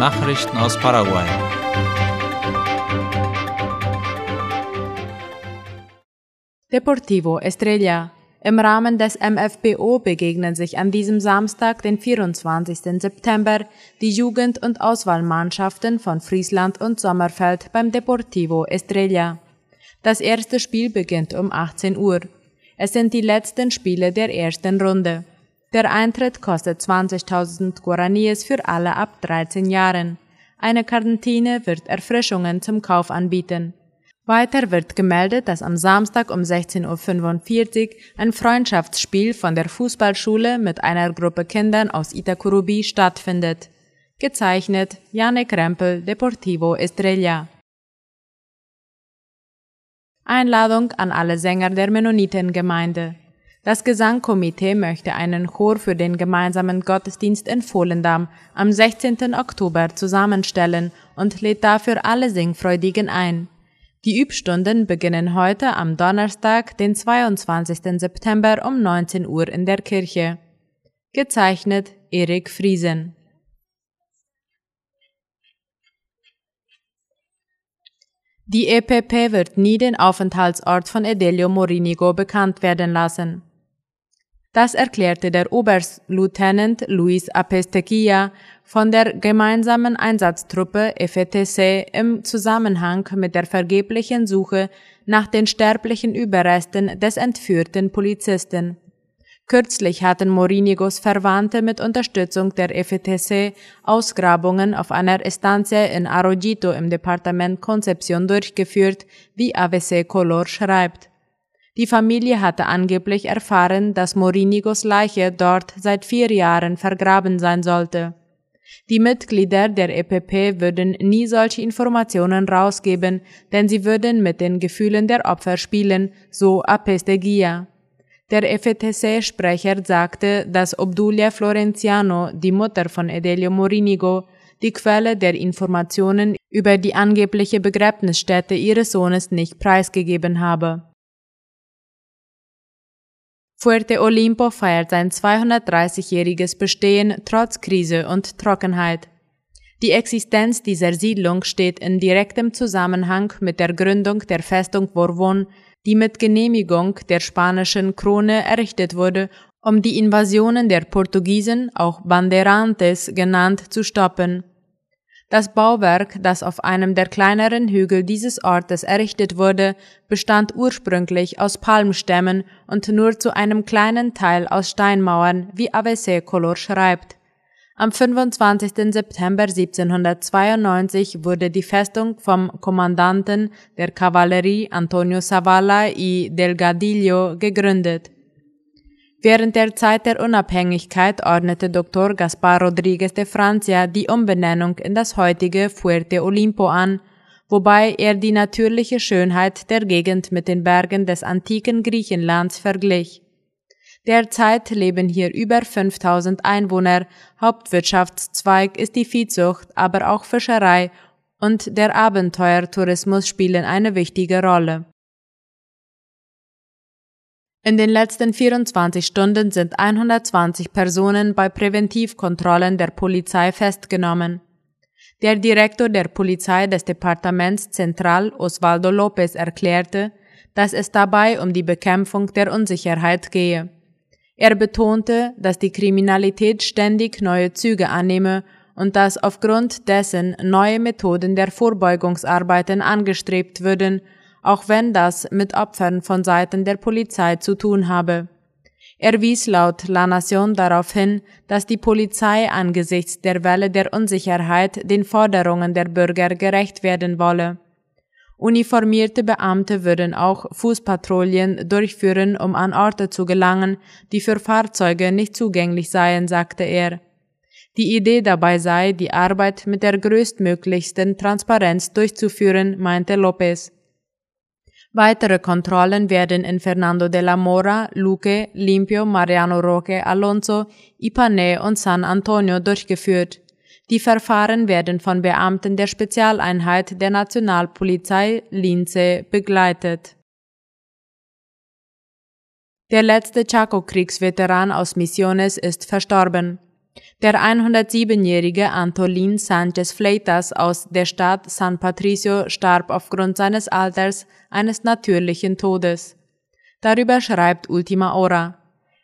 Nachrichten aus Paraguay. Deportivo Estrella. Im Rahmen des MFBO begegnen sich an diesem Samstag, den 24. September, die Jugend- und Auswahlmannschaften von Friesland und Sommerfeld beim Deportivo Estrella. Das erste Spiel beginnt um 18 Uhr. Es sind die letzten Spiele der ersten Runde. Der Eintritt kostet 20.000 Guaraníes für alle ab 13 Jahren. Eine Kantine wird Erfrischungen zum Kauf anbieten. Weiter wird gemeldet, dass am Samstag um 16.45 Uhr ein Freundschaftsspiel von der Fußballschule mit einer Gruppe Kindern aus Itakurubi stattfindet. Gezeichnet Janek Rempel, Deportivo Estrella. Einladung an alle Sänger der Mennonitengemeinde. Das Gesangkomitee möchte einen Chor für den gemeinsamen Gottesdienst in Volendam am 16. Oktober zusammenstellen und lädt dafür alle Singfreudigen ein. Die Übstunden beginnen heute am Donnerstag, den 22. September um 19 Uhr in der Kirche. Gezeichnet Erik Friesen. Die EPP wird nie den Aufenthaltsort von Edelio Morinigo bekannt werden lassen. Das erklärte der Oberstlieutenant Luis Apestequia von der gemeinsamen Einsatztruppe FETC im Zusammenhang mit der vergeblichen Suche nach den sterblichen Überresten des entführten Polizisten. Kürzlich hatten Morinigos Verwandte mit Unterstützung der FETC Ausgrabungen auf einer Estancia in Arroyito im Departement Concepción durchgeführt, wie AVC Color schreibt. Die Familie hatte angeblich erfahren, dass Morinigos Leiche dort seit vier Jahren vergraben sein sollte. Die Mitglieder der EPP würden nie solche Informationen rausgeben, denn sie würden mit den Gefühlen der Opfer spielen, so Apestegia. Der FETC-Sprecher sagte, dass Obdulia Florenciano, die Mutter von Edelio Morinigo, die Quelle der Informationen über die angebliche Begräbnisstätte ihres Sohnes nicht preisgegeben habe. Fuerte Olimpo feiert sein 230-jähriges Bestehen trotz Krise und Trockenheit. Die Existenz dieser Siedlung steht in direktem Zusammenhang mit der Gründung der Festung Borbon, die mit Genehmigung der spanischen Krone errichtet wurde, um die Invasionen der Portugiesen, auch Banderantes genannt, zu stoppen. Das Bauwerk, das auf einem der kleineren Hügel dieses Ortes errichtet wurde, bestand ursprünglich aus Palmstämmen und nur zu einem kleinen Teil aus Steinmauern, wie Avese Color schreibt. Am 25. September 1792 wurde die Festung vom Kommandanten der Kavallerie Antonio Savala y Delgadillo gegründet. Während der Zeit der Unabhängigkeit ordnete Dr. Gaspar Rodriguez de Francia die Umbenennung in das heutige Fuerte Olimpo an, wobei er die natürliche Schönheit der Gegend mit den Bergen des antiken Griechenlands verglich. Derzeit leben hier über 5000 Einwohner, Hauptwirtschaftszweig ist die Viehzucht, aber auch Fischerei und der Abenteuertourismus spielen eine wichtige Rolle. In den letzten 24 Stunden sind 120 Personen bei Präventivkontrollen der Polizei festgenommen. Der Direktor der Polizei des Departements Central, Osvaldo López, erklärte, dass es dabei um die Bekämpfung der Unsicherheit gehe. Er betonte, dass die Kriminalität ständig neue Züge annehme und dass aufgrund dessen neue Methoden der Vorbeugungsarbeiten angestrebt würden auch wenn das mit Opfern von Seiten der Polizei zu tun habe. Er wies laut La Nation darauf hin, dass die Polizei angesichts der Welle der Unsicherheit den Forderungen der Bürger gerecht werden wolle. Uniformierte Beamte würden auch Fußpatrouillen durchführen, um an Orte zu gelangen, die für Fahrzeuge nicht zugänglich seien, sagte er. Die Idee dabei sei, die Arbeit mit der größtmöglichsten Transparenz durchzuführen, meinte Lopez. Weitere Kontrollen werden in Fernando de la Mora, Luque, Limpio, Mariano Roque, Alonso, Ipanema und San Antonio durchgeführt. Die Verfahren werden von Beamten der Spezialeinheit der Nationalpolizei Lince begleitet. Der letzte Chaco-Kriegsveteran aus Misiones ist verstorben. Der 107-jährige Antolin Sanchez Fleitas aus der Stadt San Patricio starb aufgrund seines Alters eines natürlichen Todes. Darüber schreibt Ultima Hora.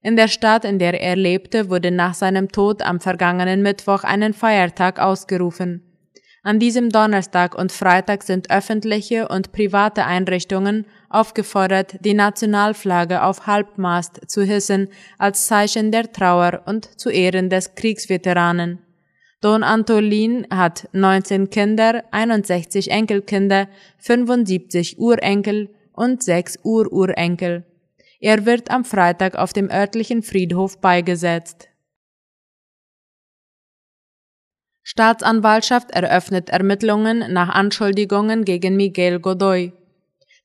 In der Stadt, in der er lebte, wurde nach seinem Tod am vergangenen Mittwoch einen Feiertag ausgerufen. An diesem Donnerstag und Freitag sind öffentliche und private Einrichtungen aufgefordert, die Nationalflagge auf Halbmast zu hissen als Zeichen der Trauer und zu Ehren des Kriegsveteranen. Don Antolin hat 19 Kinder, 61 Enkelkinder, 75 Urenkel und 6 Ururenkel. Er wird am Freitag auf dem örtlichen Friedhof beigesetzt. Staatsanwaltschaft eröffnet Ermittlungen nach Anschuldigungen gegen Miguel Godoy.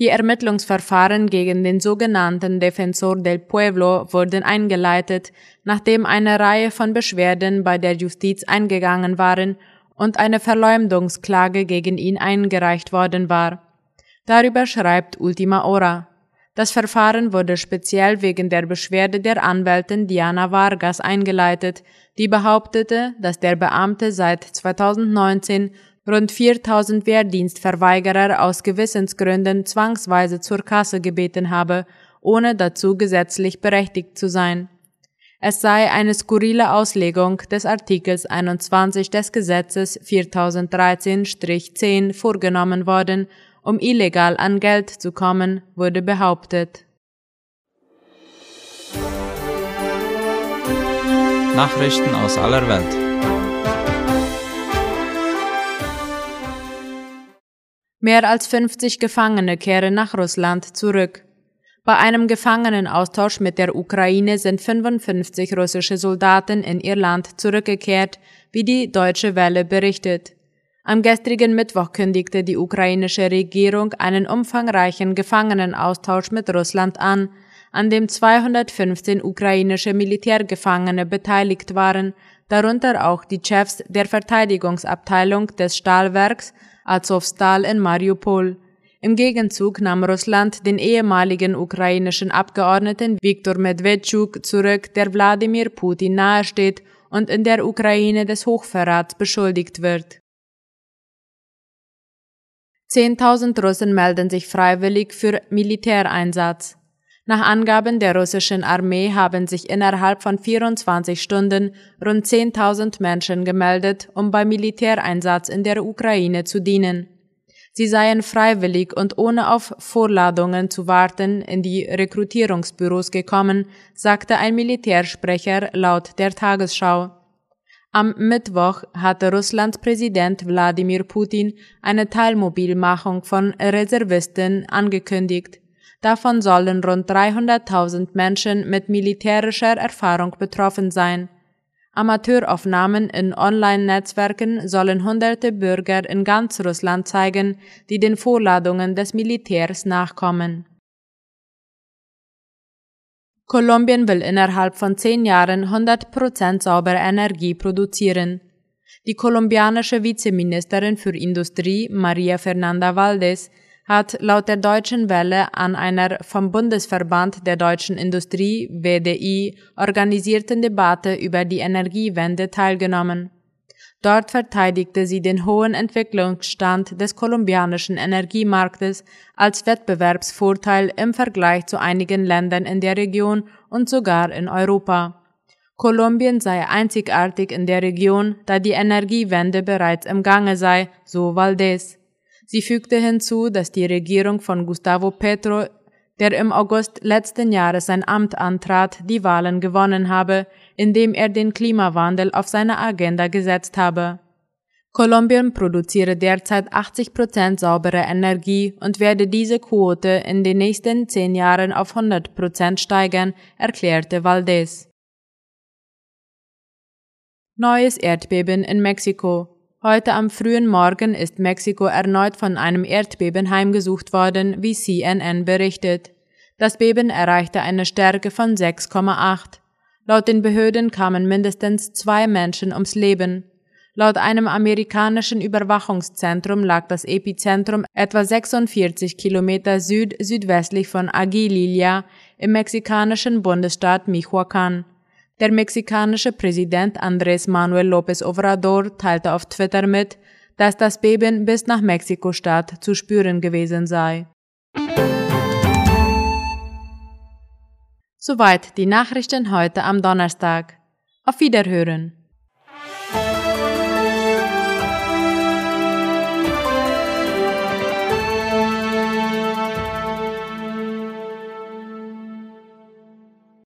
Die Ermittlungsverfahren gegen den sogenannten Defensor del Pueblo wurden eingeleitet, nachdem eine Reihe von Beschwerden bei der Justiz eingegangen waren und eine Verleumdungsklage gegen ihn eingereicht worden war. Darüber schreibt Ultima Hora. Das Verfahren wurde speziell wegen der Beschwerde der Anwältin Diana Vargas eingeleitet, die behauptete, dass der Beamte seit 2019 rund 4000 Wehrdienstverweigerer aus Gewissensgründen zwangsweise zur Kasse gebeten habe, ohne dazu gesetzlich berechtigt zu sein. Es sei eine skurrile Auslegung des Artikels 21 des Gesetzes 4013-10 vorgenommen worden um illegal an Geld zu kommen, wurde behauptet. Nachrichten aus aller Welt. Mehr als 50 Gefangene kehren nach Russland zurück. Bei einem Gefangenenaustausch mit der Ukraine sind 55 russische Soldaten in ihr Land zurückgekehrt, wie die Deutsche Welle berichtet. Am gestrigen Mittwoch kündigte die ukrainische Regierung einen umfangreichen Gefangenenaustausch mit Russland an, an dem 215 ukrainische Militärgefangene beteiligt waren, darunter auch die Chefs der Verteidigungsabteilung des Stahlwerks Azovstal in Mariupol. Im Gegenzug nahm Russland den ehemaligen ukrainischen Abgeordneten Viktor Medvedchuk zurück, der Wladimir Putin nahesteht und in der Ukraine des Hochverrats beschuldigt wird. 10.000 Russen melden sich freiwillig für Militäreinsatz. Nach Angaben der russischen Armee haben sich innerhalb von 24 Stunden rund 10.000 Menschen gemeldet, um beim Militäreinsatz in der Ukraine zu dienen. Sie seien freiwillig und ohne auf Vorladungen zu warten in die Rekrutierungsbüros gekommen, sagte ein Militärsprecher laut der Tagesschau. Am Mittwoch hatte Russlands Präsident Wladimir Putin eine Teilmobilmachung von Reservisten angekündigt. Davon sollen rund 300.000 Menschen mit militärischer Erfahrung betroffen sein. Amateuraufnahmen in Online-Netzwerken sollen hunderte Bürger in ganz Russland zeigen, die den Vorladungen des Militärs nachkommen. Kolumbien will innerhalb von zehn Jahren 100% saubere Energie produzieren. Die kolumbianische Vizeministerin für Industrie, Maria Fernanda Valdez, hat laut der Deutschen Welle an einer vom Bundesverband der deutschen Industrie WDI organisierten Debatte über die Energiewende teilgenommen. Dort verteidigte sie den hohen Entwicklungsstand des kolumbianischen Energiemarktes als Wettbewerbsvorteil im Vergleich zu einigen Ländern in der Region und sogar in Europa. Kolumbien sei einzigartig in der Region, da die Energiewende bereits im Gange sei, so Valdez. Sie fügte hinzu, dass die Regierung von Gustavo Petro, der im August letzten Jahres sein Amt antrat, die Wahlen gewonnen habe, indem er den Klimawandel auf seine Agenda gesetzt habe. Kolumbien produziere derzeit 80 Prozent saubere Energie und werde diese Quote in den nächsten zehn Jahren auf 100 Prozent steigern, erklärte Valdez. Neues Erdbeben in Mexiko. Heute am frühen Morgen ist Mexiko erneut von einem Erdbeben heimgesucht worden, wie CNN berichtet. Das Beben erreichte eine Stärke von 6,8. Laut den Behörden kamen mindestens zwei Menschen ums Leben. Laut einem amerikanischen Überwachungszentrum lag das Epizentrum etwa 46 Kilometer süd-südwestlich von Aguililla im mexikanischen Bundesstaat Michoacán. Der mexikanische Präsident Andrés Manuel López Obrador teilte auf Twitter mit, dass das Beben bis nach Mexiko-Stadt zu spüren gewesen sei. Soweit die Nachrichten heute am Donnerstag. Auf Wiederhören.